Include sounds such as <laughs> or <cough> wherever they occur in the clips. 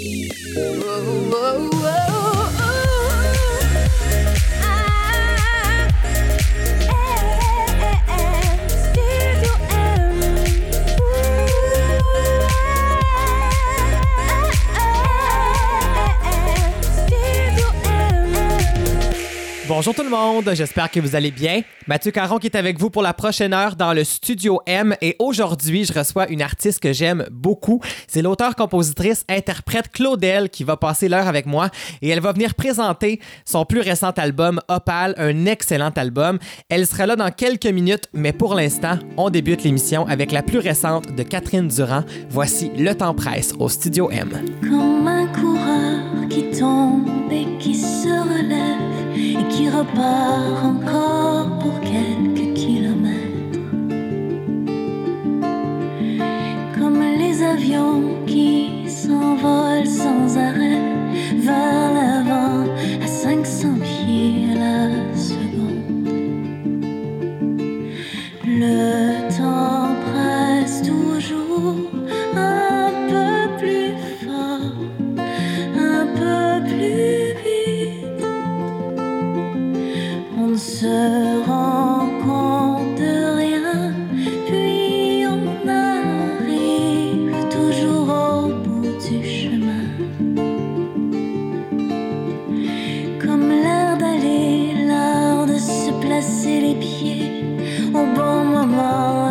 Oh. Bonjour tout le monde, j'espère que vous allez bien. Mathieu Caron qui est avec vous pour la prochaine heure dans le Studio M et aujourd'hui je reçois une artiste que j'aime beaucoup. C'est l'auteur-compositrice interprète Claudel qui va passer l'heure avec moi et elle va venir présenter son plus récent album Opal, un excellent album. Elle sera là dans quelques minutes mais pour l'instant on débute l'émission avec la plus récente de Catherine Durand. Voici Le Temps Presse au Studio M. Comme un coureur qui tombe et qui se relève et qui repart encore pour quelques kilomètres. Comme les avions qui s'envolent sans arrêt vers l'avant à 500 pieds la seconde. Le temps presse toujours se rend compte de rien, puis on arrive toujours au bout du chemin. Comme l'air d'aller, l'art de se placer les pieds au bon moment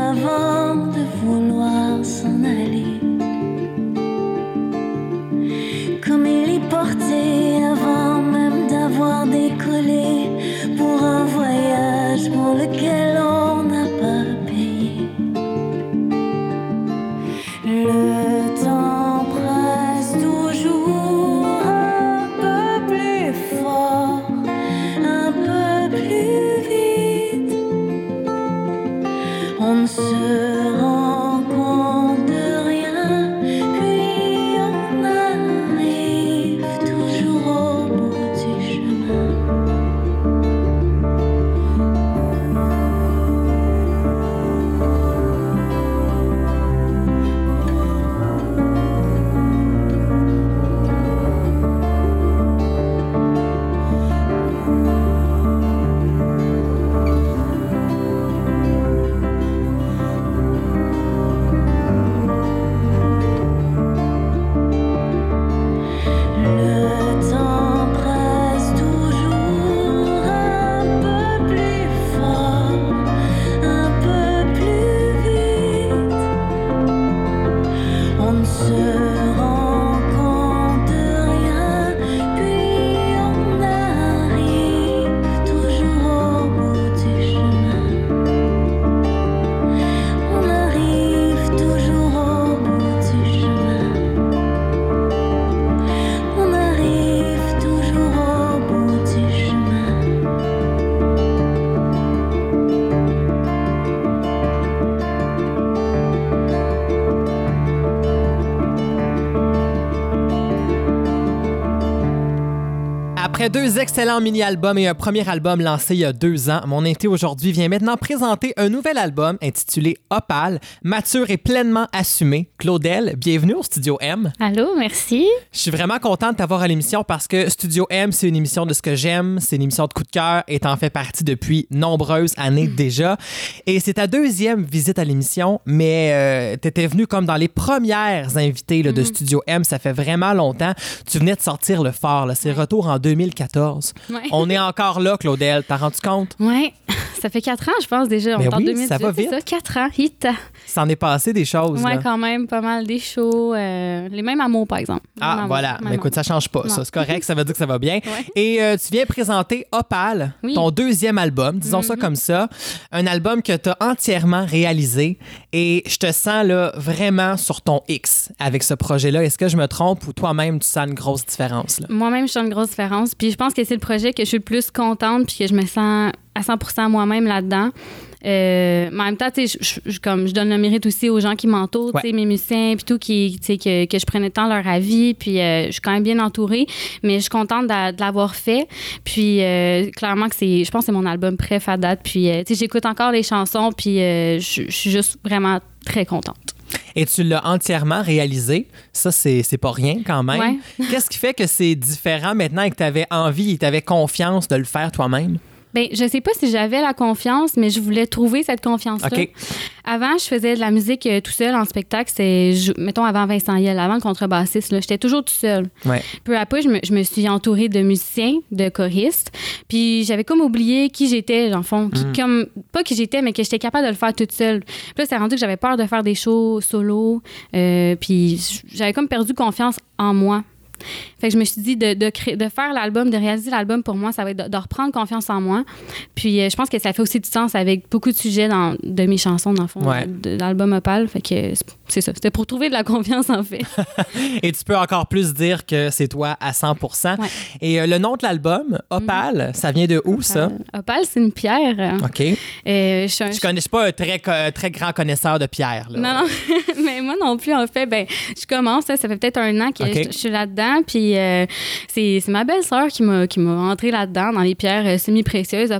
Après deux excellents mini-albums et un premier album lancé il y a deux ans, mon invité aujourd'hui vient maintenant présenter un nouvel album intitulé Opal, mature et pleinement assumé. Claudel, bienvenue au Studio M. Allô, merci. Je suis vraiment contente de t'avoir à l'émission parce que Studio M, c'est une émission de ce que j'aime, c'est une émission de coup de cœur et t'en fais partie depuis nombreuses années déjà. Et c'est ta deuxième visite à l'émission, mais euh, t'étais venue comme dans les premières invitées là, de Studio M, ça fait vraiment longtemps. Tu venais de sortir Le Fort, c'est retour en 2014. Ouais. On est encore là, Claudel, t'as rendu compte? Ouais, <laughs> ça fait quatre ans, je pense déjà. On Mais est en oui, 2018, ça va vite. ça, quatre ans, hit. S'en est passé des choses. Là. quand même, pas mal des shows. euh, les mêmes amours, par exemple. Ah, voilà. Mais même écoute, ça change pas, Non. ça. C'est correct, ça veut dire que ça va bien. Ouais. Et euh, tu viens présenter Opal, Oui. ton deuxième album, disons ça comme ça. Un album que tu as entièrement réalisé. Et je te sens là vraiment sur ton X avec ce projet-là. Est-ce que je me trompe ou toi-même, tu sens une grosse différence? Moi-même, je sens une grosse différence. Puis je pense que c'est le projet que je suis le plus contente puis que je me sens à 100% moi-même là-dedans. Euh, mais en même temps, tu sais, je, je- comme je donne le mérite aussi aux gens qui m'entourent, tu sais, Ouais. mes musiciens, puis tout, qui, tu sais, que, que je prenais le temps de leur avis, puis euh, je suis quand même bien entourée, mais je suis contente de, de l'avoir fait. Puis euh, clairement que c'est, je pense que c'est mon album préf à date, puis euh, tu sais, j'écoute encore les chansons, puis euh, je je suis juste vraiment très contente. Et tu l'as entièrement réalisé. Ça, c'est pas rien quand même. Ouais. Qu'est-ce qui fait que c'est différent maintenant et que tu avais envie et tu avais confiance de le faire toi-même? Ben, je sais pas si j'avais la confiance, mais je voulais trouver cette confiance-là. Avant, je faisais de la musique euh, tout seul en spectacle. C'est, mettons, avant Vincent Yel, avant contrebassiste, là, j'étais toujours tout seul. Ouais. Peu à peu, je me, je me suis entourée de musiciens, de choristes. Puis j'avais comme oublié qui j'étais, dans le fond. Qui, comme, pas qui j'étais, mais que j'étais capable de le faire toute seule. Puis là, c'est rendu que j'avais peur de faire des shows solo. euh, puis j'avais comme perdu confiance en moi. Fait que je me suis dit de, de, créer, de faire l'album, de réaliser l'album pour moi, ça va être de, de reprendre confiance en moi. Puis euh, je pense que ça fait aussi du sens avec beaucoup de sujets dans, de mes chansons, dans le fond, Ouais. de, de l'album Opal. Fait que c'est- ça. C'était pour trouver de la confiance, en fait. <laughs> Et tu peux encore plus dire que c'est toi à 100 Ouais. Et euh, le nom de l'album, Opal, ça vient de où ça? Opal, c'est une pierre. OK. Euh, je suis un- Je connais je suis pas un très, très grand connaisseur de pierre. Là. Non, non, <laughs> mais moi non plus, en fait, ben, je commence, ça fait peut-être un an que je, je suis là-dedans, puis euh, c'est ma belle-sœur qui m'a qui m'a entré là-dedans, dans les pierres euh, semi-précieuses.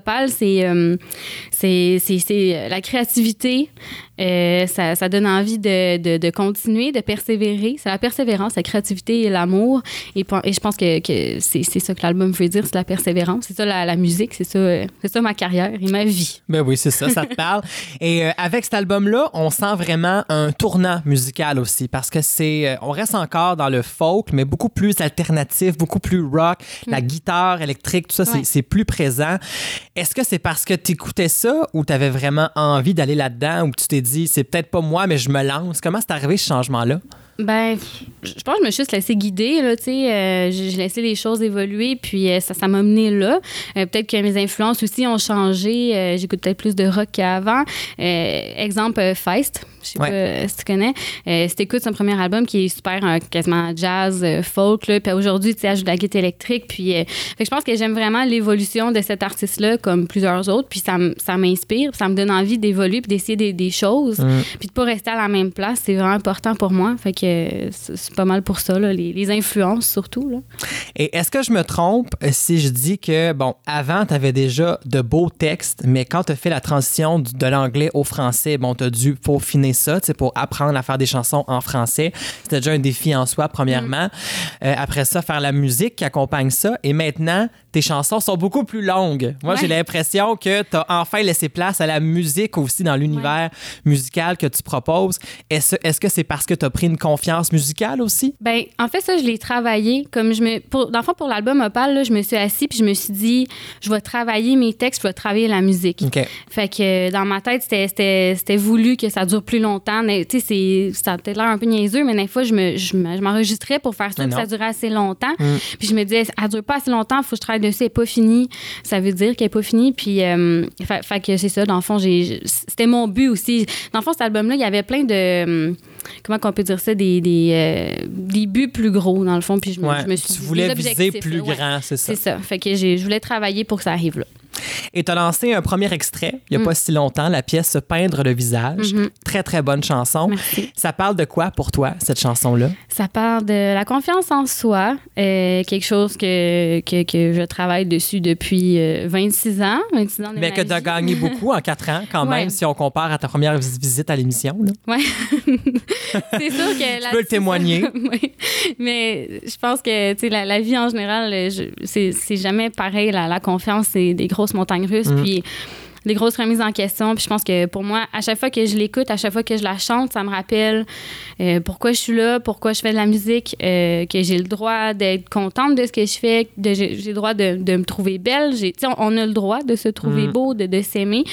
C'est- c'est, euh, la créativité, euh, ça, ça donne envie de, de, de continuer, de persévérer. C'est la persévérance, la créativité et l'amour, et, je pense que, que c'est ça que l'album veut dire, c'est la persévérance, c'est ça la, la musique, c'est ça, euh, c'est ça ma carrière et ma vie. Ben oui, c'est ça, ça te parle. <laughs> Et euh, avec cet album-là, on sent vraiment un tournant musical aussi parce que c'est, euh, on reste encore dans le folk, mais beaucoup plus alternatif, beaucoup plus rock. La guitare électrique, tout ça, Ouais. c'est plus présent. Est-ce que c'est parce que tu écoutais ça ou tu avais vraiment envie d'aller là-dedans ou tu t'es c'est peut-être pas moi, mais je me lance? Comment c'est arrivé ce changement-là? Ben, je pense que je me suis juste laissé guider, là, tu sais. euh, j'ai laissé les choses évoluer, puis euh, ça ça m'a mené là. Euh, peut-être que mes influences aussi ont changé. euh, J'écoute peut-être plus de rock qu'avant. Exemple, Feist, je sais Ouais. pas si tu connais. Si t'écoutes son premier album qui est super quasiment jazz, folk, là, puis aujourd'hui, tu sais, ajoute de la guitare électrique. Puis, fait que je pense que j'aime vraiment l'évolution de cet artiste-là, comme plusieurs autres, puis ça, ça m'inspire, ça me donne envie d'évoluer, puis d'essayer des, des choses, puis de pas rester à la même place. C'est vraiment important pour moi. Fait que euh, c'est pas mal pour ça, là, les, les influences surtout. Là. Et est-ce que je me trompe si je dis que, bon, avant, tu avais déjà de beaux textes, mais quand tu as fait la transition de l'anglais au français, bon, tu as dû peaufiner ça, tu sais, pour apprendre à faire des chansons en français. C'était déjà un défi en soi, premièrement. Euh, après ça, faire la musique qui accompagne ça. Et maintenant, tes chansons sont beaucoup plus longues. Moi, Ouais. j'ai l'impression que tu as enfin laissé place à la musique aussi dans l'univers musical que tu proposes. Est-ce est-ce que c'est parce que tu as pris une confiance musicale aussi? Ben, en fait, ça, je l'ai travaillé. Comme je me, pour, dans le fond, pour l'album Opal, là, je me suis assis puis je me suis dit, je vais travailler mes textes, je vais travailler la musique. Fait que euh, dans ma tête, c'était- voulu que ça dure plus longtemps. Tu sais, ça a peut-être l'air un peu niaiseux, mais des fois, je me- je me- je m'enregistrais pour faire ça, non. ça durait assez longtemps. Puis je me disais, elle dure pas assez longtemps, il faut que je travaille dessus, elle n'est pas finie. Ça veut dire qu'elle n'est pas finie. Puis, euh, fait, fait que c'est ça, dans le fond, c'était mon but aussi. Dans le fond, cet album-là, il y avait plein de. Comment qu'on peut dire ça? Des, des, euh, des buts plus gros, dans le fond. Puis je me, Ouais, je me suis tu voulais viser plus ouais. grand, c'est ça. C'est ça. Fait que je voulais travailler pour que ça arrive là. Et tu as lancé un premier extrait, il n'y a pas si longtemps, la pièce Se peindre le visage. Mhm. Très, très bonne chanson. Merci. Ça parle de quoi pour toi, cette chanson-là? Ça parle de la confiance en soi, euh, quelque chose que, que, que je travaille dessus depuis euh, 26 ans. 26 ans Mais ma que tu as gagné <laughs> beaucoup en quatre ans, quand Ouais. même, si on compare à ta première vis- visite à l'émission. Ouais. <laughs> c'est sûr que Tu peux le témoigner. <laughs> oui. Mais je pense que la, la vie en général, c'est jamais pareil. La, la confiance, c'est des grosses montagnes russes. Mm. Puis des grosses remises en question. Puis je pense que pour moi, à chaque fois que je l'écoute, à chaque fois que je la chante, ça me rappelle euh, pourquoi je suis là, pourquoi je fais de la musique, euh, que j'ai le droit d'être contente de ce que je fais, de- j'ai le droit de, de me trouver belle. J'ai- On, on a le droit de se trouver Mm. beau, de, de s'aimer.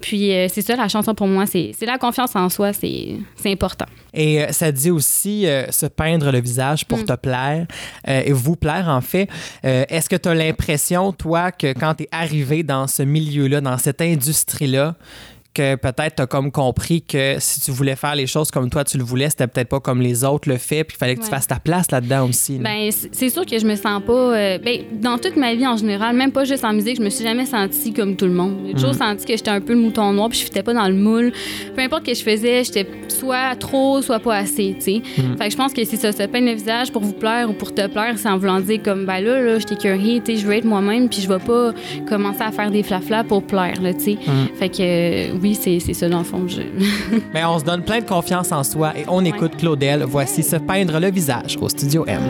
Puis euh, c'est ça, la chanson pour moi, c'est c'est la confiance en soi, c'est c'est important. Et ça dit aussi se peindre le visage pour Mm. te plaire et vous plaire, en fait. Est-ce que tu as l'impression, toi, que quand tu es arrivé dans ce milieu-là, dans cette industrie-là, que peut-être tu as comme compris que si tu voulais faire les choses comme toi tu le voulais, c'était peut-être pas comme les autres le fait, puis il fallait que tu fasses ta place là-dedans aussi. là. Ben, c'est sûr que je me sens pas. euh, ben, dans toute ma vie en général, même pas juste en musique, je me suis jamais sentie comme tout le monde. J'ai toujours senti que j'étais un peu le mouton noir, puis je fitais pas dans le moule. Peu importe ce que je faisais, j'étais soit trop, soit pas assez, tu sais. Fait que je pense que c'est ça, se peindre le visage pour vous plaire ou pour te plaire, sans vouloir dire comme, ben là, là, je curé, tu sais, je veux être moi-même, puis je vais pas commencer à faire des flaflas pour plaire, là, tu sais. Fait que, euh, oui, c'est ça, dans le fond. Je... <laughs> Mais on se donne plein de confiance en soi et on écoute Claudel. Voici se peindre le visage au Studio M.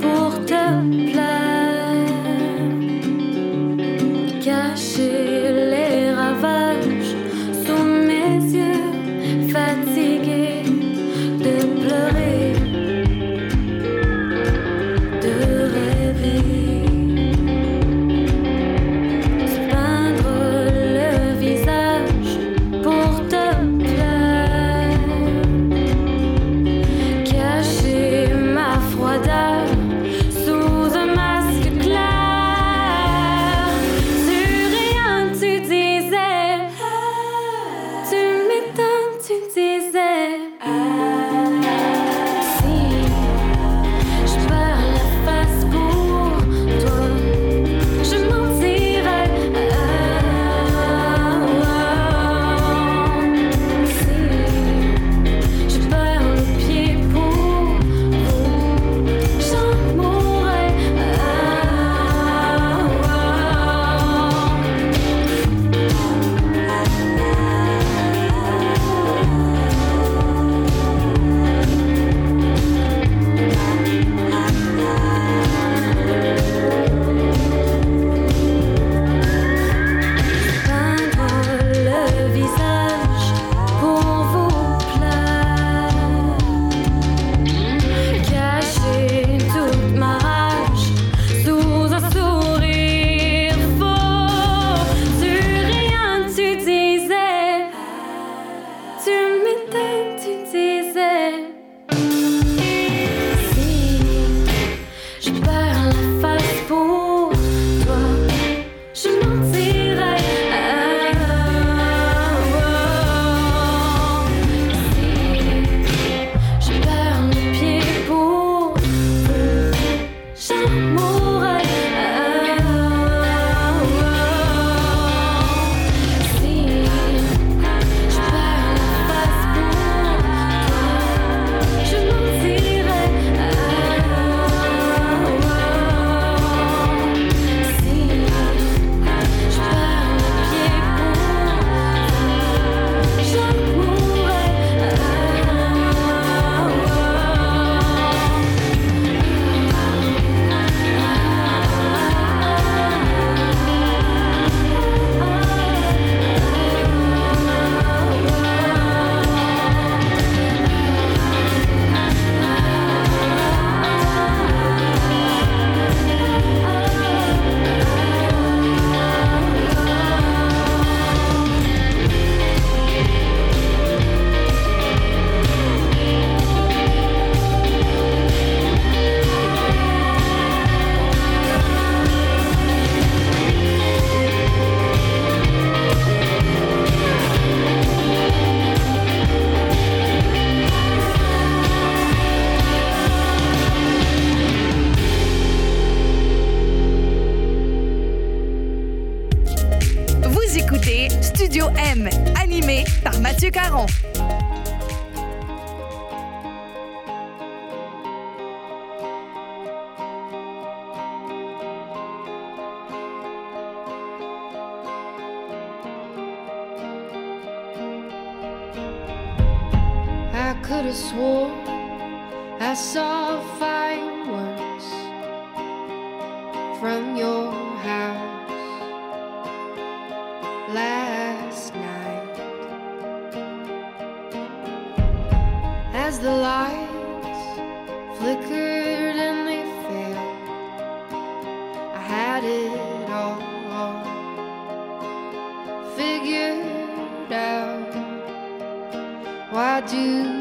Pour cacher. the lights flickered and they failed, I had it all, figured out. Why do?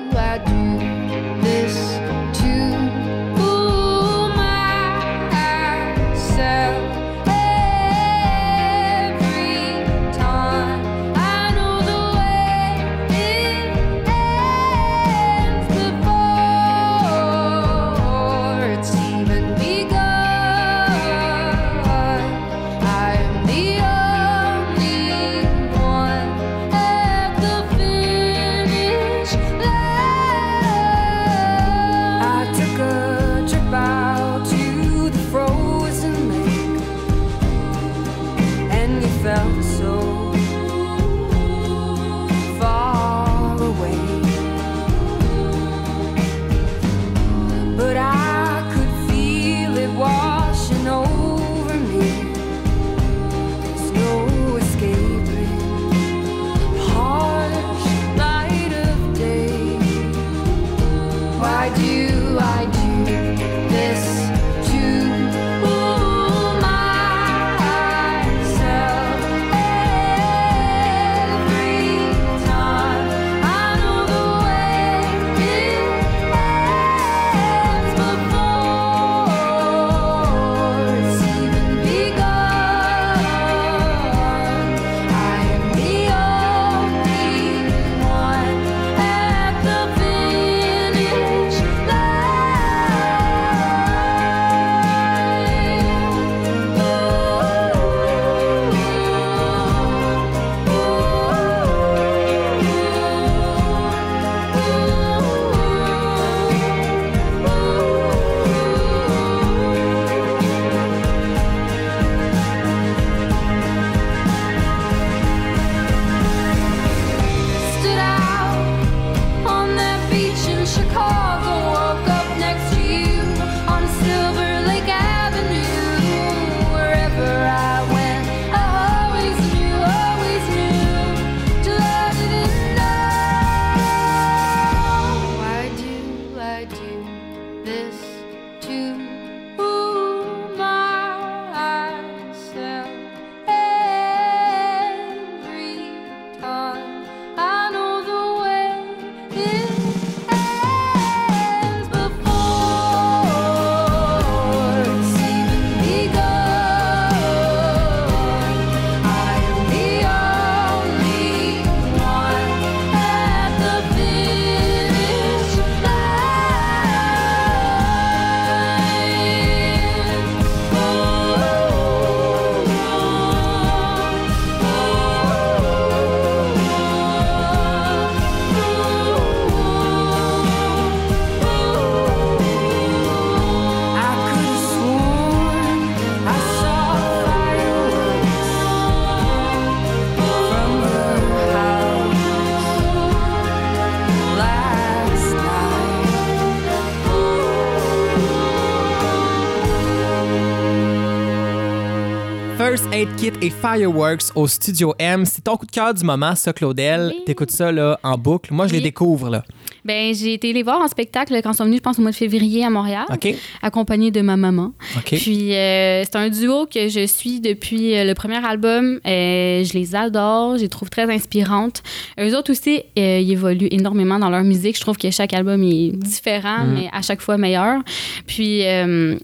Yeah. Et Fireworks au Studio M. C'est ton coup de cœur du moment, ça, Claudel. Oui. T'écoutes ça là, en boucle. Moi, je les découvre. Là. Ben, j'ai été les voir en spectacle quand ils sont venus, je pense, au mois de février à Montréal, OK? accompagnée de ma maman. Puis euh, c'est un duo que je suis depuis euh, le premier album. Euh, je les adore, je les trouve très inspirantes. Eux autres aussi, euh, ils évoluent énormément dans leur musique. Je trouve que chaque album est différent, Mhm. mais à chaque fois meilleur. Puis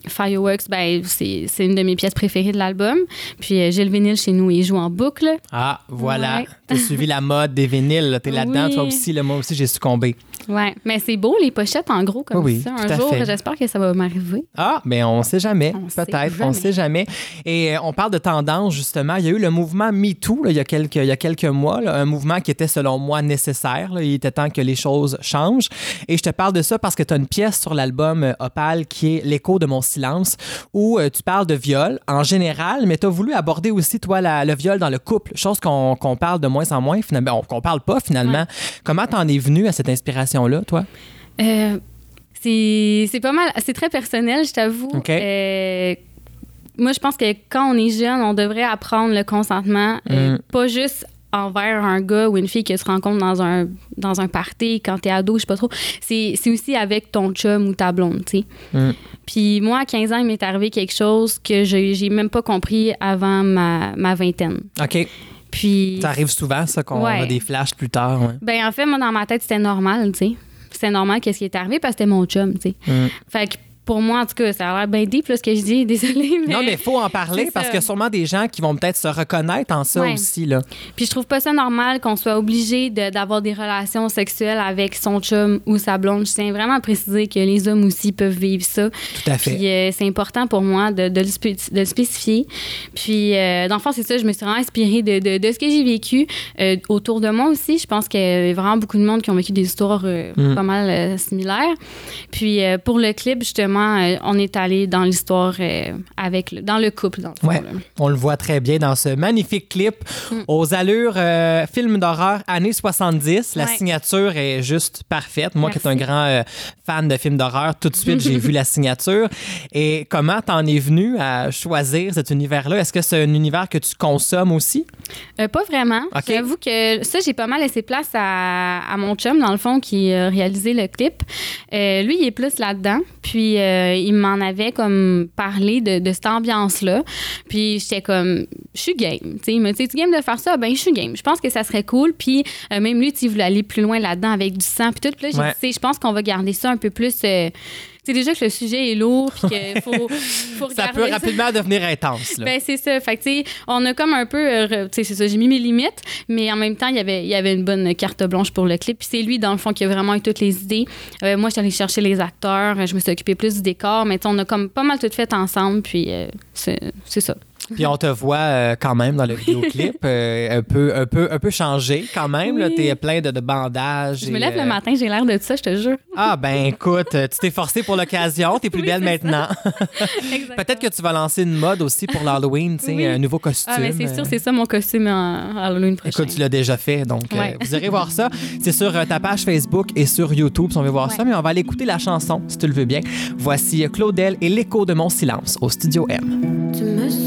Fireworks, ben, c'est une de mes pièces préférées de l'album. Puis j'ai le chez nous et il joue en boucle. Ah, voilà. Ouais. T'as suivi la mode des vinyles. là. T'es <laughs> là-dedans, Oui. toi aussi. là. moi aussi, j'ai succombé. Ouais, mais c'est beau les pochettes en gros comme Oui, ça. Un jour, j'espère que ça va m'arriver. Ah, mais on sait jamais. Peut-être, on sait jamais. Et euh, on parle de tendance, justement. Il y a eu le mouvement MeToo il, y a quelques, il y a quelques mois, là, un mouvement qui était, selon moi, nécessaire. là. Il était temps que les choses changent. Et je te parle de ça parce que tu as une pièce sur l'album euh, Opal qui est L'écho de mon silence, où euh, tu parles de viol en général, mais tu as voulu aborder aussi, toi, la- le viol dans le couple, chose qu'on qu'on parle de moins en moins, finalement, qu'on parle pas finalement. Comment t'en es venu à cette inspiration-là, toi? Euh, c'est pas mal, c'est très personnel, je t'avoue. Euh, moi, je pense que quand on est jeune, on devrait apprendre le consentement, euh, Mm. pas juste envers un gars ou une fille qui se rencontre dans un, dans un party quand t'es ado, je sais pas trop. C'est aussi avec ton chum ou ta blonde, tu sais. Mm. Puis moi, à 15 ans, il m'est arrivé quelque chose que je- j'ai même pas compris avant ma, ma vingtaine. OK. Puis... Ça arrive souvent, ça, qu'on Ouais. a des flashs plus tard. ouais. Ben, en fait, moi, dans ma tête, c'était normal, tu sais. C'était normal qu'est-ce qui est arrivé parce que c'était mon chum, tu sais. Mm. Fait que pour moi, en tout cas, ça a l'air bien deep, là, ce que je dis. <laughs> Désolée, mais... Non, mais il faut en parler parce qu'il y a sûrement des gens qui vont peut-être se reconnaître en ça Ouais. aussi. Là. Puis je trouve pas ça normal qu'on soit obligé de- d'avoir des relations sexuelles avec son chum ou sa blonde. Je tiens vraiment à préciser que les hommes aussi peuvent vivre ça. Tout à fait. Puis euh, c'est important pour moi de, de le, spé- de le spécifier. Puis euh, dans le fond, c'est ça, je me suis vraiment inspirée de, de- de ce que j'ai vécu euh, autour de moi aussi. Je pense qu'il y a vraiment beaucoup de monde qui ont vécu des histoires euh, Mm. pas mal similaires. Puis pour le clip, justement, euh, on est allé dans l'histoire euh, avec le- dans le couple, dans le. Ouais. On le voit très bien dans ce magnifique clip Mm. aux allures euh, film d'horreur années 70. La Ouais. signature est juste parfaite. Moi qui est un grand euh, fan de films d'horreur, tout de suite j'ai <laughs> vu la signature. Et comment t'en es venu à choisir cet univers-là? Est-ce que c'est un univers que tu consommes aussi? Pas vraiment. J'avoue que ça, j'ai pas mal laissé place à, à mon chum, dans le fond, qui a réalisé le clip. Lui, il est plus là-dedans. Puis, euh, il m'en avait comme parlé de, de cette ambiance-là. Puis, j'étais comme, je suis game. Tu sais, il m'a dit, tu game de faire ça? Ben, je suis game. Je pense que ça serait cool. Puis, euh, même lui, il voulait aller plus loin là-dedans avec du sang. Puis tout. Puis là, j'ai Ouais. dit, tu sais, je pense qu'on va garder ça un peu plus. euh, sais, déjà que le sujet est lourd. Puis qu'il faut, faut Ça peut rapidement devenir intense. là. ben, c'est ça. Fait que, on a comme un peu. euh, c'est ça. J'ai mis mes limites, mais en même temps, il y avait, il y avait une bonne carte blanche pour le clip. Puis c'est lui, dans le fond, qui a vraiment eu toutes les idées. Euh, moi, je suis allée chercher les acteurs. Je me suis occupée plus du décor. Mais, on a comme pas mal tout fait ensemble. Puis euh, c'est c'est ça. Puis on te voit euh, quand même dans le vidéoclip euh, un, peu, un, peu, un peu changé quand même. Oui. T'es plein de, de bandages. Je me lève euh, le matin, j'ai l'air de ça, je te jure. Ah ben écoute, euh, tu t'es forcé pour l'occasion, t'es plus Oui, belle maintenant. <laughs> <laughs> Peut-être que tu vas lancer une mode aussi pour l'Halloween, tu sais, Oui. un nouveau costume. Ah, mais c'est sûr, Euh, c'est ça mon costume en Halloween prochain. Écoute, tu l'as déjà fait, donc euh, vous irez voir ça. <laughs> C'est sur euh, ta page Facebook et sur YouTube si on veut voir ça, mais on va aller écouter la chanson, si tu le veux bien. Voici euh, Claudel et l'écho de mon silence au Studio M. Tu me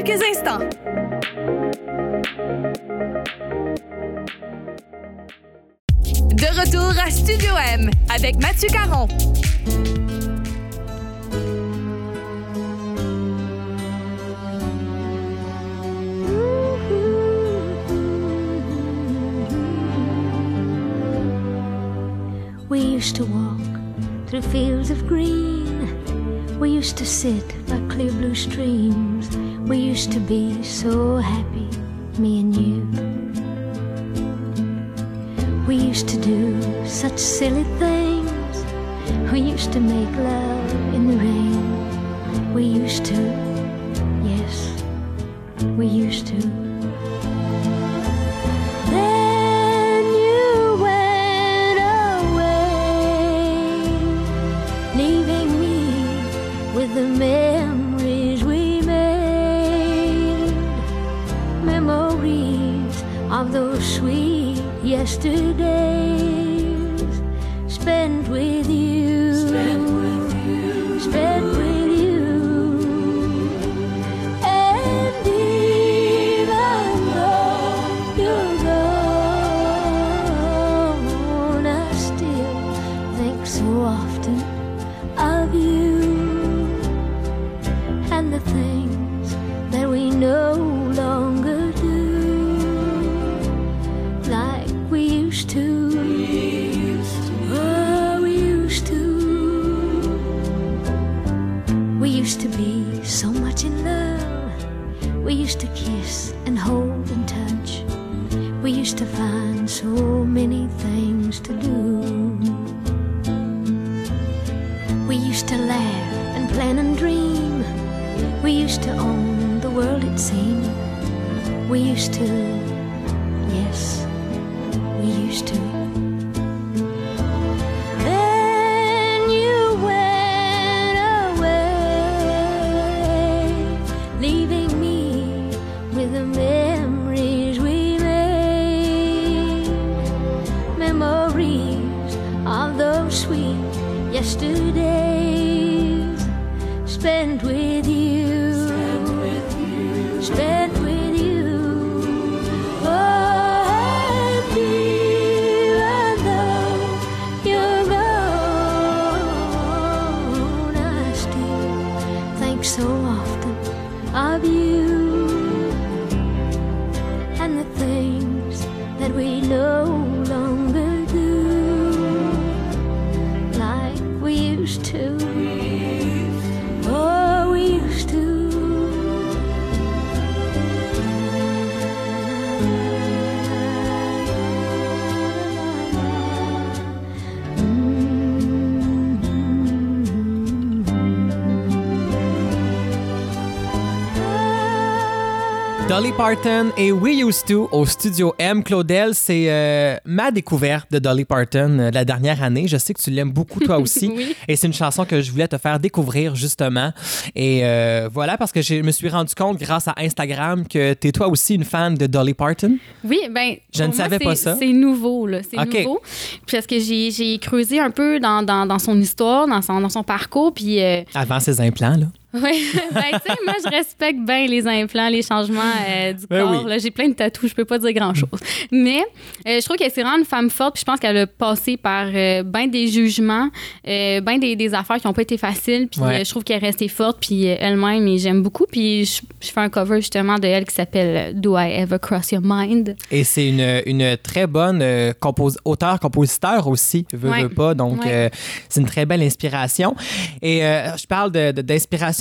retour dans of those sweet yesterdays spent with you. Dolly Parton et We Used To au studio M. Claudel, c'est euh, ma découverte de Dolly Parton euh, la dernière année. Je sais que tu l'aimes beaucoup toi aussi. <laughs> Oui. Et c'est une chanson que je voulais te faire découvrir justement. Et euh, voilà, parce que je me suis rendu compte grâce à Instagram que tu es toi aussi une fan de Dolly Parton. Oui, ben. Je ne moi, savais pas ça. C'est nouveau, là. C'est nouveau. Puis parce que j'ai j'ai creusé un peu dans, dans, dans son histoire, dans son, dans son parcours. Puis, Avant ses implants, là. <laughs> ouais, ben, tu sais, moi, je respecte bien les implants, les changements euh, du Ben corps. oui. J'ai plein de tatous, je peux pas dire grand-chose. Mais euh, je trouve qu'elle c'est vraiment une femme forte. Puis je pense qu'elle a passé par euh, bien des jugements, euh, bien des, des affaires qui n'ont pas été faciles. Puis Ouais. je trouve qu'elle est restée forte. Puis elle-même, et j'aime beaucoup. Puis je, je fais un cover justement de elle qui s'appelle Do I Ever Cross Your Mind? Et c'est une, une très bonne compos- auteur-compositeur aussi, veut, Ouais. veut pas. Donc, Ouais. c'est une très belle inspiration. Et je parle de- de-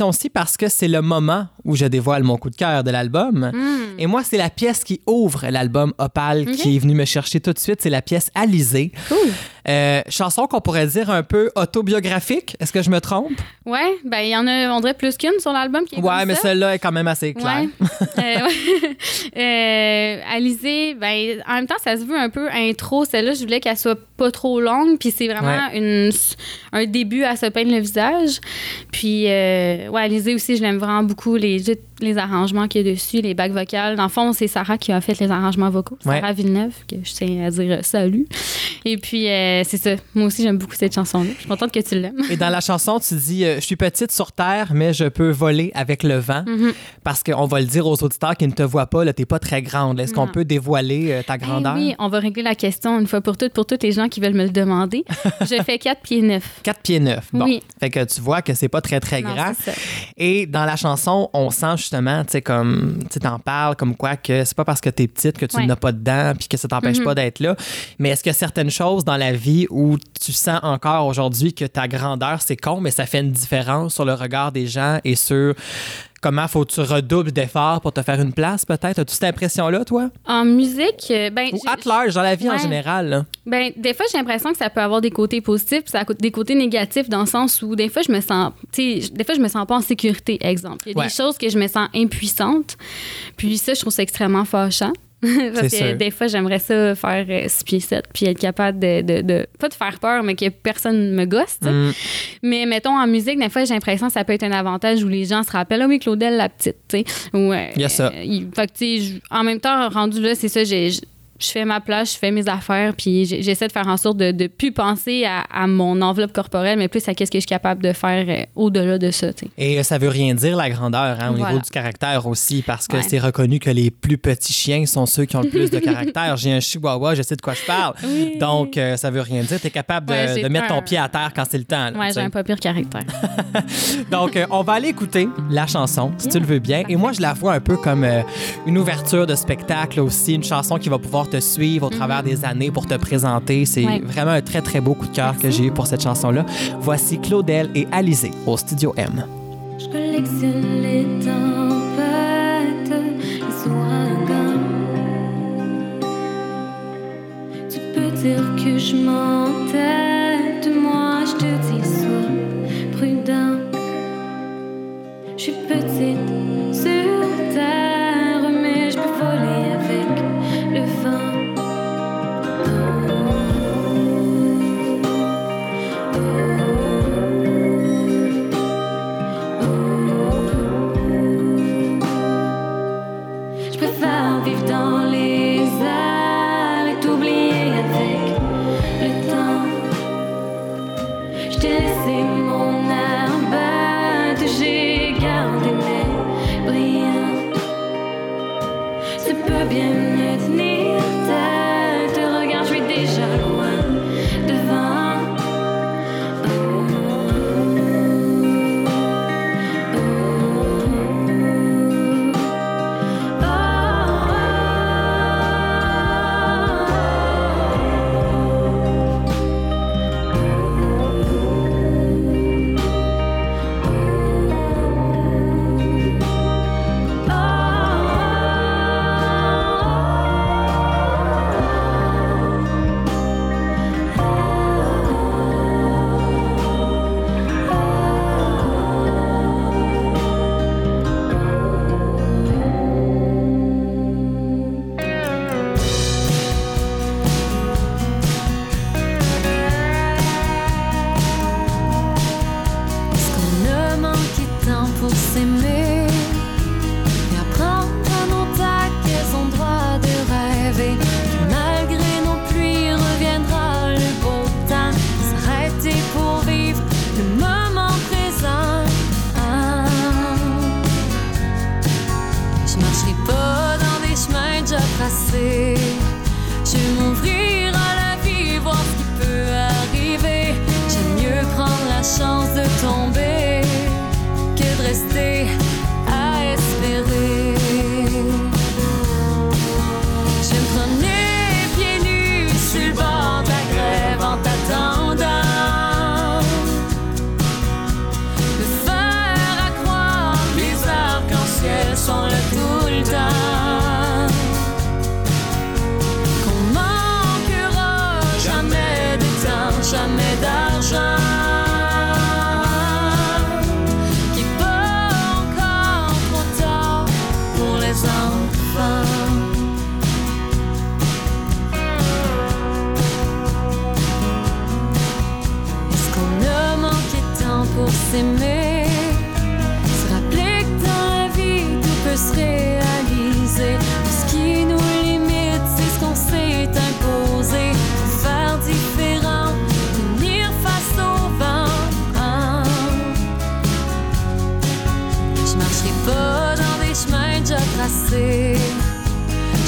aussi parce que c'est le moment où je dévoile mon coup de cœur de l'album. Et moi, c'est la pièce qui ouvre l'album Opal qui est venue me chercher tout de suite. C'est la pièce Alizée. Cool. Euh, chanson qu'on pourrait dire un peu autobiographique. Est-ce que je me trompe? Ouais, ben il y en a, on dirait plus qu'une sur l'album qui est Ouais, comme mais celle-là est quand même assez claire. Ouais. Euh, ouais. <laughs> Euh, Alizée, ben, en même temps, ça se veut un peu intro. Celle-là, je voulais qu'elle soit pas trop longue. Puis c'est vraiment une, un début à se peindre le visage. Puis, euh, ouais, Alizée aussi, je l'aime vraiment beaucoup. Les, les arrangements qu'il y a dessus, les bacs vocales. Dans le fond, c'est Sarah qui a fait les arrangements vocaux. Ouais. Sarah Villeneuve, que je tiens à dire euh, salut. Et puis, euh, c'est ça. Moi aussi, j'aime beaucoup cette chanson-là. Je suis contente que tu l'aimes. Et dans la chanson, tu dis euh, Je suis petite sur terre, mais je peux voler avec le vent. Mhm. Parce qu'on va le dire aux auditeurs qui ne te voient pas, là, t'es pas très grande. Est-ce qu'on peut dévoiler euh, ta Eh grandeur? oui, on va régler la question une fois pour toutes pour tous les gens qui veulent me le demander. <laughs> je fais 4 pieds 9. 4 pieds 9. Bon. Oui. Fait que tu vois que c'est pas très, très Non, grand. Et dans la chanson, on sent justement, tu sais, comme, tu t'en parles comme quoi que c'est pas parce que t'es petite que tu Ouais. n'as pas dedans puis que ça t'empêche Mhm. pas d'être là. Mais est-ce qu'il y a certaines choses dans la vie où tu sens encore aujourd'hui que ta grandeur, c'est con, mais ça fait une différence sur le regard des gens et sur comment faut que tu redoubles d'efforts pour te faire une place, peut-être? As-tu cette impression-là, toi? En musique, euh, ben, Ou at large, dans la vie en général? là? Ben, des fois, j'ai l'impression que ça peut avoir des côtés positifs, puis ça a des côtés négatifs dans le sens où des fois, je me sens, des fois, je me sens pas en sécurité, exemple. Il y a Ouais. des choses que je me sens impuissante, puis ça, je trouve ça extrêmement fâchant. <laughs> Parce que sûr. des fois, j'aimerais ça faire 6 pieds 7, puis être capable de, de, de- pas de faire peur, mais que personne me gosse. Mm. Mais mettons, en musique, des fois, j'ai l'impression que ça peut être un avantage où les gens se rappellent, ah oui, Claudel, la petite, tu sais. Ou, euh, Il y a ça. euh, il- fait que, en même temps, rendu là, c'est ça, j'ai. Je- fais ma place, je fais mes affaires, puis j'essaie de faire en sorte de ne plus penser à, à mon enveloppe corporelle, mais plus à qu'est-ce que je suis capable de faire euh, au-delà de ça. Et euh, ça veut rien dire, la grandeur, hein, au Voilà. niveau du caractère aussi, parce que Ouais. c'est reconnu que les plus petits chiens sont ceux qui ont le plus de <laughs> caractère. J'ai un chihuahua, je sais de quoi je parle. Donc, euh, ça veut rien dire. Tu es capable de, Ouais, j'ai de mettre ton pied à terre quand c'est le temps. tu j'ai un pas pire caractère. <laughs> Donc, euh, on va aller écouter la chanson, si tu le veux bien. Et moi, je la vois un peu comme euh, une ouverture de spectacle aussi, une chanson qui va pouvoir te suivre au travers des années pour te présenter. C'est Ouais. vraiment un très, très beau coup de cœur que j'ai eu pour cette chanson-là. Voici Claudel et Alizé au Studio M. Je collectionne les tempêtes, les ouragans. Tu peux dire que je m'entête, moi je te dis sois prudent. Je suis petite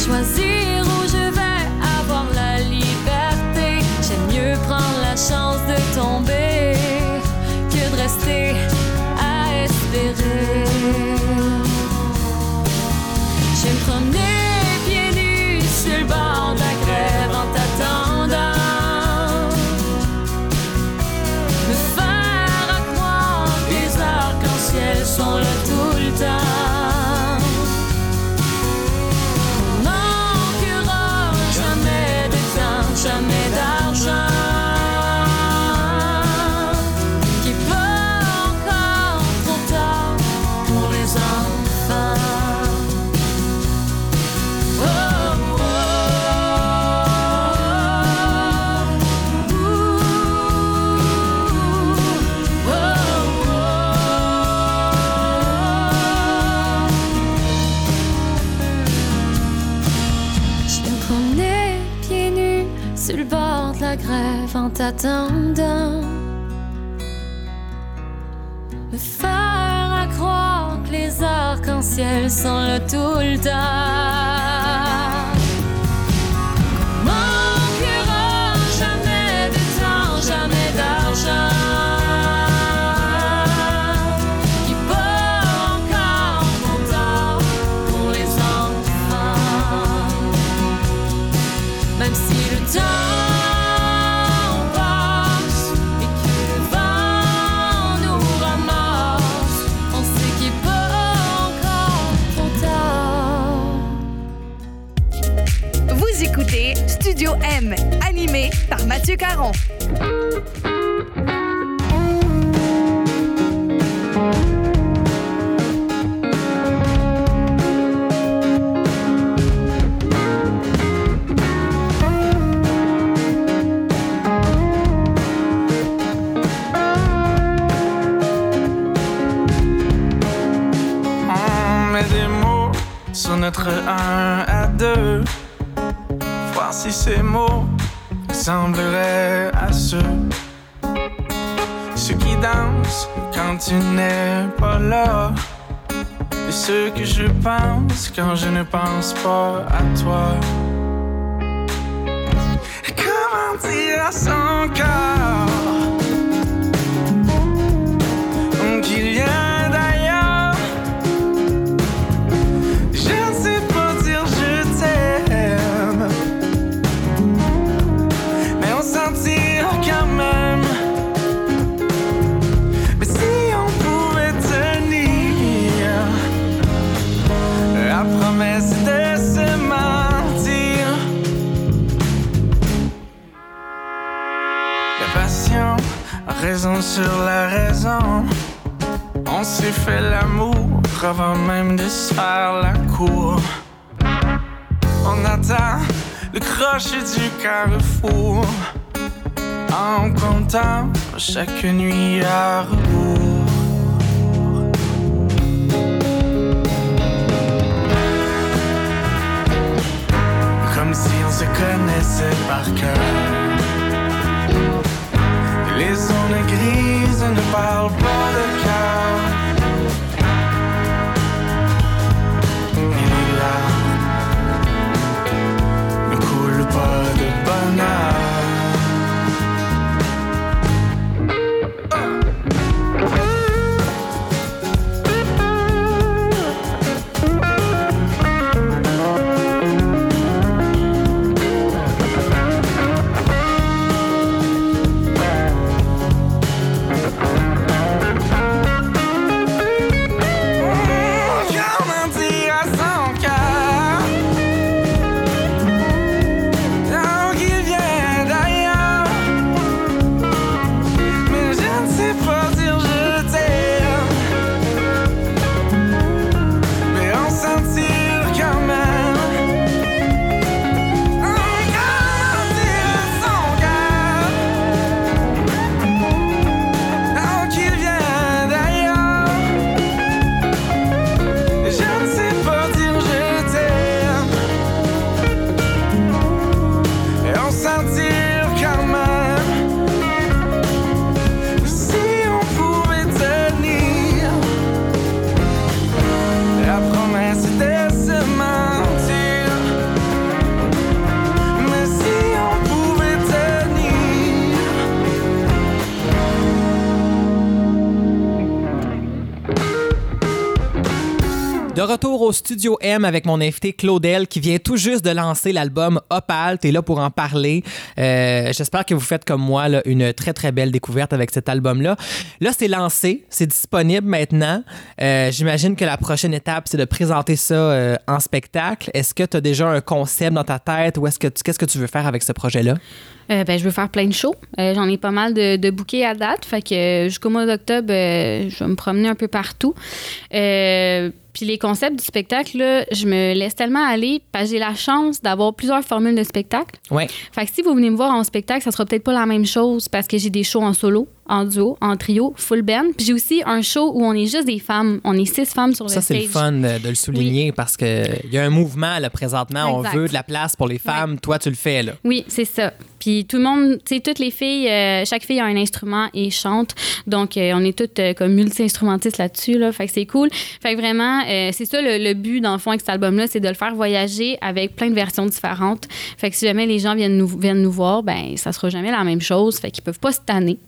Choisir où je vais avoir la liberté. J'aime mieux prendre la chance de tomber que de rester à espérer. Je me promener t'attendant faire à croire que les arcs-en-ciel sont le tout le temps. quand je ne pense pas à toi. On s'est fait l'amour avant même de se faire la cour. On attend le crochet du carrefour. En comptant chaque nuit à rebours. Comme si on se connaissait par cœur. Les zones grises ne parlent pas de cœur. Studio M avec mon invité Claudel qui vient tout juste de lancer l'album Opal. T'es là pour en parler. Euh, J'espère que vous faites comme moi une très très belle découverte avec cet album-là. Là, c'est lancé, c'est disponible maintenant. Euh, J'imagine que la prochaine étape, c'est de présenter ça euh, en spectacle. Est-ce que tu as déjà un concept dans ta tête ou est-ce que qu'est-ce que tu veux faire avec ce projet-là? Euh, ben, je veux faire plein de shows. Euh, J'en ai pas mal de, de bookés à date. Fait que euh, jusqu'au mois d'octobre, euh, je vais me promener un peu partout. Puis les concepts du spectacle, là, je me laisse tellement aller parce que j'ai la chance d'avoir plusieurs formules de spectacle. Ouais. Fait que si vous venez me voir en spectacle, ça sera peut-être pas la même chose parce que j'ai des shows en solo, en duo, en trio, full band. Puis j'ai aussi un show où on est juste des femmes. On est six femmes sur le Ça, c'est stage. le fun de, le souligner parce qu'il y a un mouvement là, présentement. Exact. On veut de la place pour les femmes. Toi, tu le fais. Là. Oui, c'est ça. Puis tout le monde, tu sais, toutes les filles, euh, chaque fille a un instrument et chante. Donc, euh, on est toutes euh, comme multi-instrumentistes là-dessus, là. Fait que c'est cool. Fait que vraiment, c'est ça le, le but, dans le fond, avec cet album-là, c'est de le faire voyager avec plein de versions différentes. Fait que si jamais les gens viennent nous, viennent nous voir, ben ça sera jamais la même chose. Fait qu'ils peuvent pas se tanner.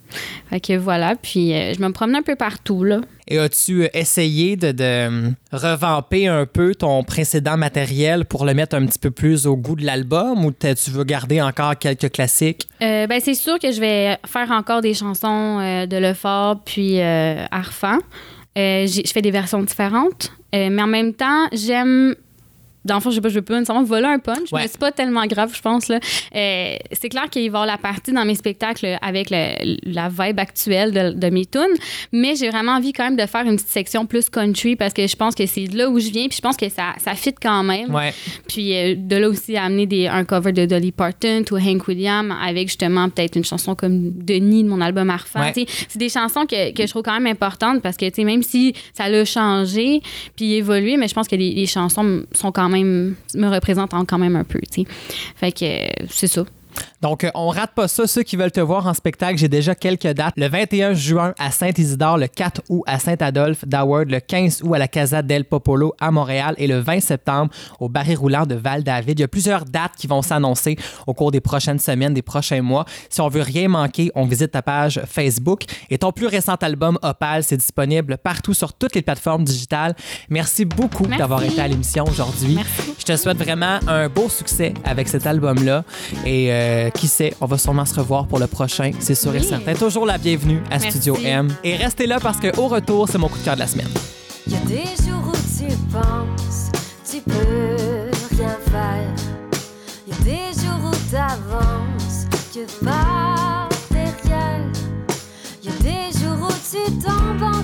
Fait que voilà. Puis euh, je me promène un peu partout, là. Et as-tu euh, essayé de, de, euh, revamper un peu ton précédent matériel pour le mettre un petit peu plus au goût de l'album ou tu veux garder encore quelques classiques? Euh, ben, c'est sûr que je vais faire encore des chansons euh, de Lefort puis euh, Arfan. Je fais des versions différentes, mais en même temps, j'aime. Dans le fond, je sais pas, je veux pas nécessairement voler un punch, Ouais. mais c'est pas tellement grave, je pense. Là. Euh, c'est clair qu'il va y avoir la partie dans mes spectacles avec le- la vibe actuelle de, de mes tunes, mais j'ai vraiment envie quand même de faire une petite section plus country parce que je pense que c'est de là où je viens, puis je pense que ça, ça fit quand même. Ouais. Puis euh, de là aussi à amener des, un cover de Dolly Parton ou Hank Williams avec justement peut-être une chanson comme Denis de mon album Arfan. Ouais. C'est des chansons que, que je trouve quand même importantes parce que même si ça l'a changé puis évolué, mais je pense que les, les chansons sont quand même me représentent quand même un peu. tu. Fait que c'est ça. Donc, euh, on rate pas ça. Ceux qui veulent te voir en spectacle, j'ai déjà quelques dates. Le 21 juin à Saint-Isidore, le 4 août à Saint-Adolphe d'Howard, le 15 août à la Casa del Popolo à Montréal et le 20 septembre au Barry Roulant de Val-David. Il y a plusieurs dates qui vont s'annoncer au cours des prochaines semaines, des prochains mois. Si on veut rien manquer, on visite ta page Facebook. Et ton plus récent album, Opal, c'est disponible partout sur toutes les plateformes digitales. Merci beaucoup d'avoir été à l'émission aujourd'hui. Merci. Je te souhaite vraiment un beau succès avec cet album-là. Et euh, qui sait, on va sûrement se revoir pour le prochain, c'est sûr et certain. Toujours la bienvenue à Merci. Studio M. Et restez là parce qu'au retour, c'est mon coup de cœur de la semaine. Y a des jours où tu penses, tu peux rien faire. Y a des jours où t'avances, que par derrière. Y a des jours où tu tombes en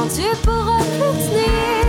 quand tu pourras plus tenir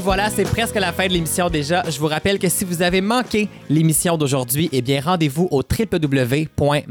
voilà, c'est presque la fin de l'émission déjà. Je vous rappelle que si vous avez manqué l'émission d'aujourd'hui, eh bien, rendez-vous au www.mattv.ca.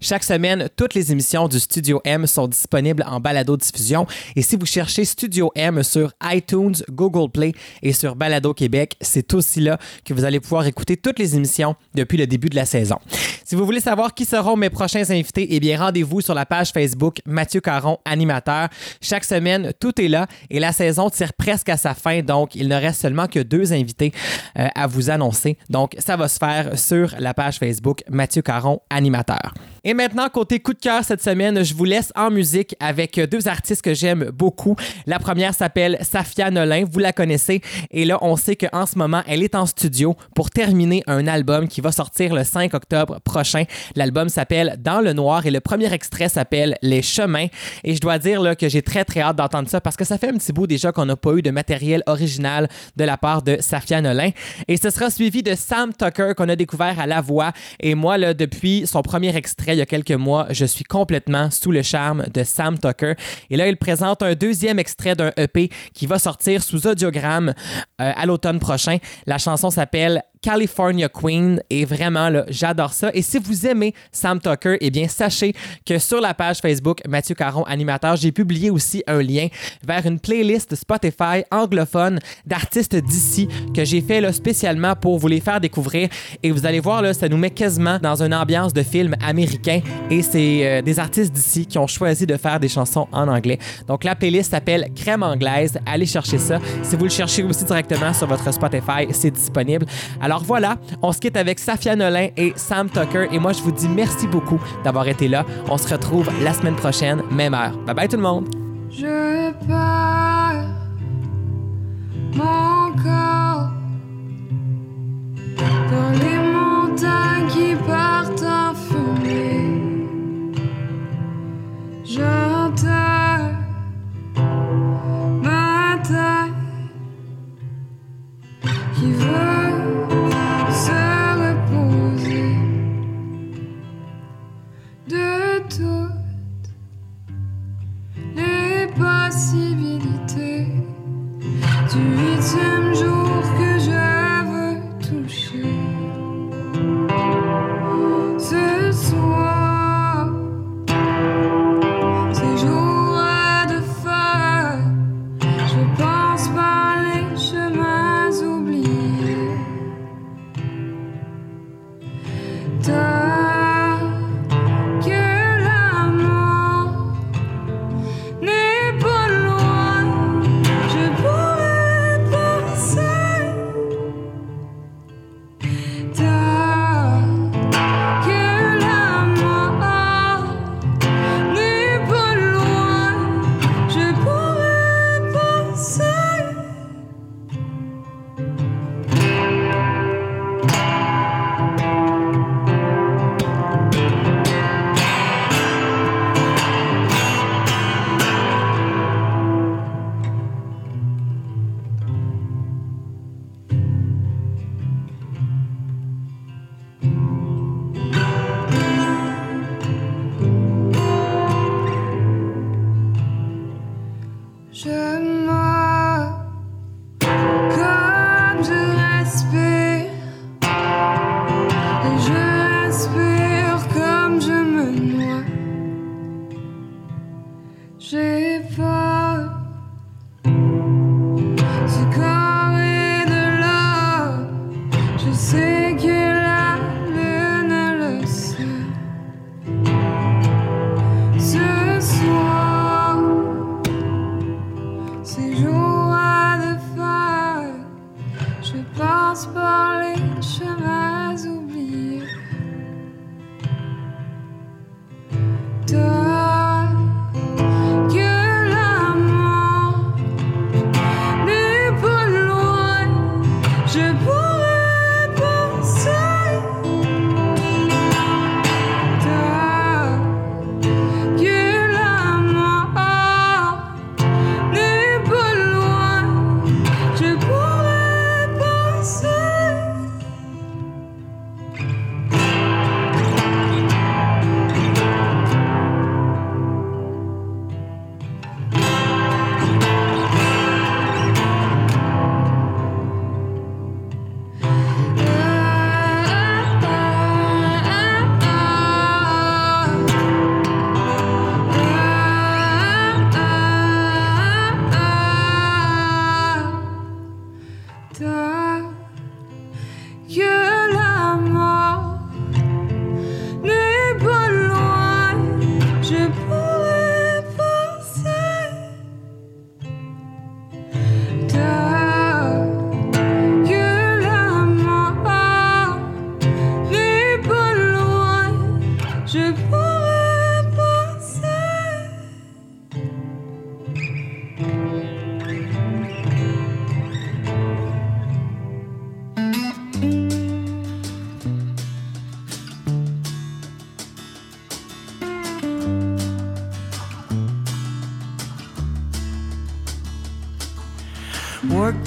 Chaque semaine, toutes les émissions du Studio M sont disponibles en balado-diffusion. Et si vous cherchez Studio M sur iTunes, Google Play et sur Balado Québec, c'est aussi là que vous allez pouvoir écouter toutes les émissions depuis le début de la saison. Si vous voulez savoir qui seront mes prochains invités, eh bien, rendez-vous sur la page Facebook Mathieu Caron, animateur. Chaque semaine, tout est là et la saison tire presque à sa fin, donc il ne reste seulement que deux invités euh, à vous annoncer. Donc, ça va se faire sur la page Facebook Mathieu Caron, animateur. Et maintenant, côté coup de cœur cette semaine, je vous laisse en musique avec deux artistes que j'aime beaucoup. La première s'appelle Safia Nolin, vous la connaissez. Et là, on sait qu'en ce moment, elle est en studio pour terminer un album qui va sortir le 5 octobre prochain. L'album s'appelle Dans le noir et le premier extrait s'appelle Les chemins. Et je dois dire là, que j'ai très très hâte d'entendre ça parce que ça fait un petit bout déjà qu'on n'a pas eu de matériel original de la part de Safia Nolin. Et ce sera suivi de Sam Tucker qu'on a découvert à La Voix. Et moi, là, depuis son premier extrait, il y a quelques mois, je suis complètement sous le charme de Sam Tucker. Et là, il présente un deuxième extrait d'un EP qui va sortir sous audiogramme euh, à l'automne prochain. La chanson s'appelle California Queen et vraiment là, j'adore ça. Et si vous aimez Sam Tucker, eh bien sachez que sur la page Facebook Mathieu Caron animateur, j'ai publié aussi un lien vers une playlist Spotify anglophone d'artistes d'ici que j'ai fait là, spécialement pour vous les faire découvrir et vous allez voir là, ça nous met quasiment dans une ambiance de film américain et c'est euh, des artistes d'ici qui ont choisi de faire des chansons en anglais. Donc la playlist s'appelle Crème anglaise, allez chercher ça. Si vous le cherchez aussi directement sur votre Spotify, c'est disponible. Alors voilà, on se quitte avec Safia Nolin et Sam Tucker. Et moi, je vous dis merci beaucoup d'avoir été là. On se retrouve la semaine prochaine, même heure. Bye bye tout le monde. Je pars mon corps dans les montagnes qui partent en fumée. J'entends ma tête qui veut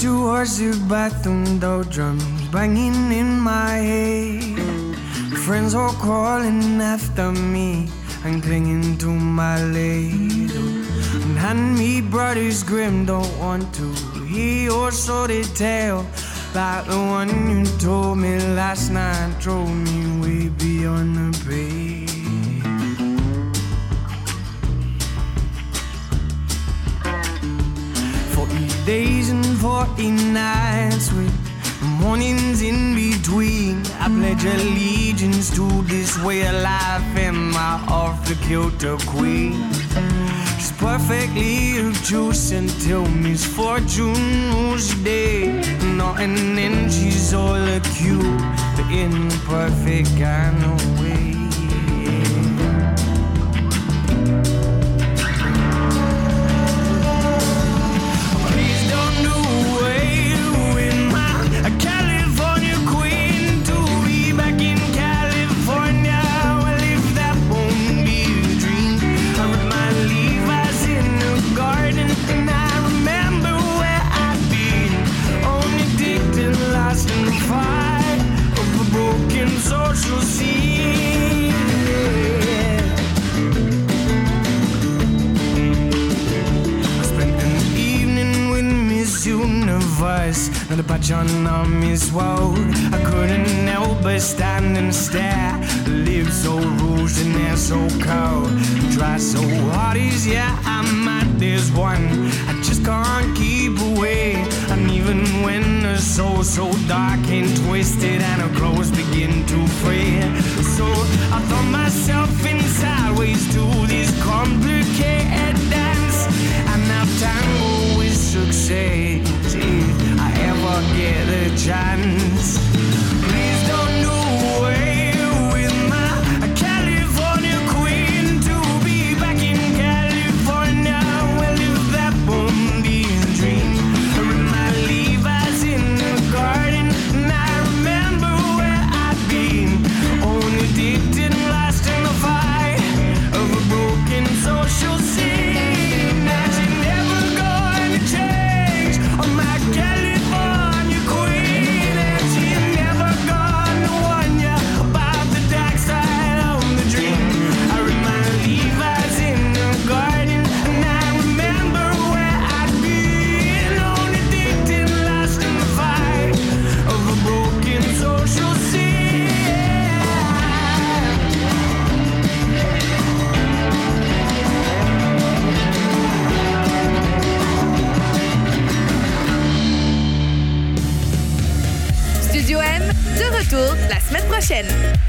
towards the bathroom door drums banging in my head. Friends all calling after me and clinging to my leg. And hand me brothers grim don't want to hear your sordid tale. Like the one you told me last night drove me way beyond the page. Days and forty nights with mornings in between. I pledge allegiance to this way of life and my off the kilter queen. She's perfectly obtuse until misfortune moves the day. No, and then she's all acute, the imperfect kind of way. Miss Universe, not a patch on uh, Miss World. I couldn't help but stand and stare. Live so rouged and they're so cold. Try so hard is yeah, I'm at this one. I just can't keep away. And even when the soul's so dark and twisted and her clothes begin to fray. So I throw myself in sideways to this complicated dance. And now tango with success if I ever get a chance. Studio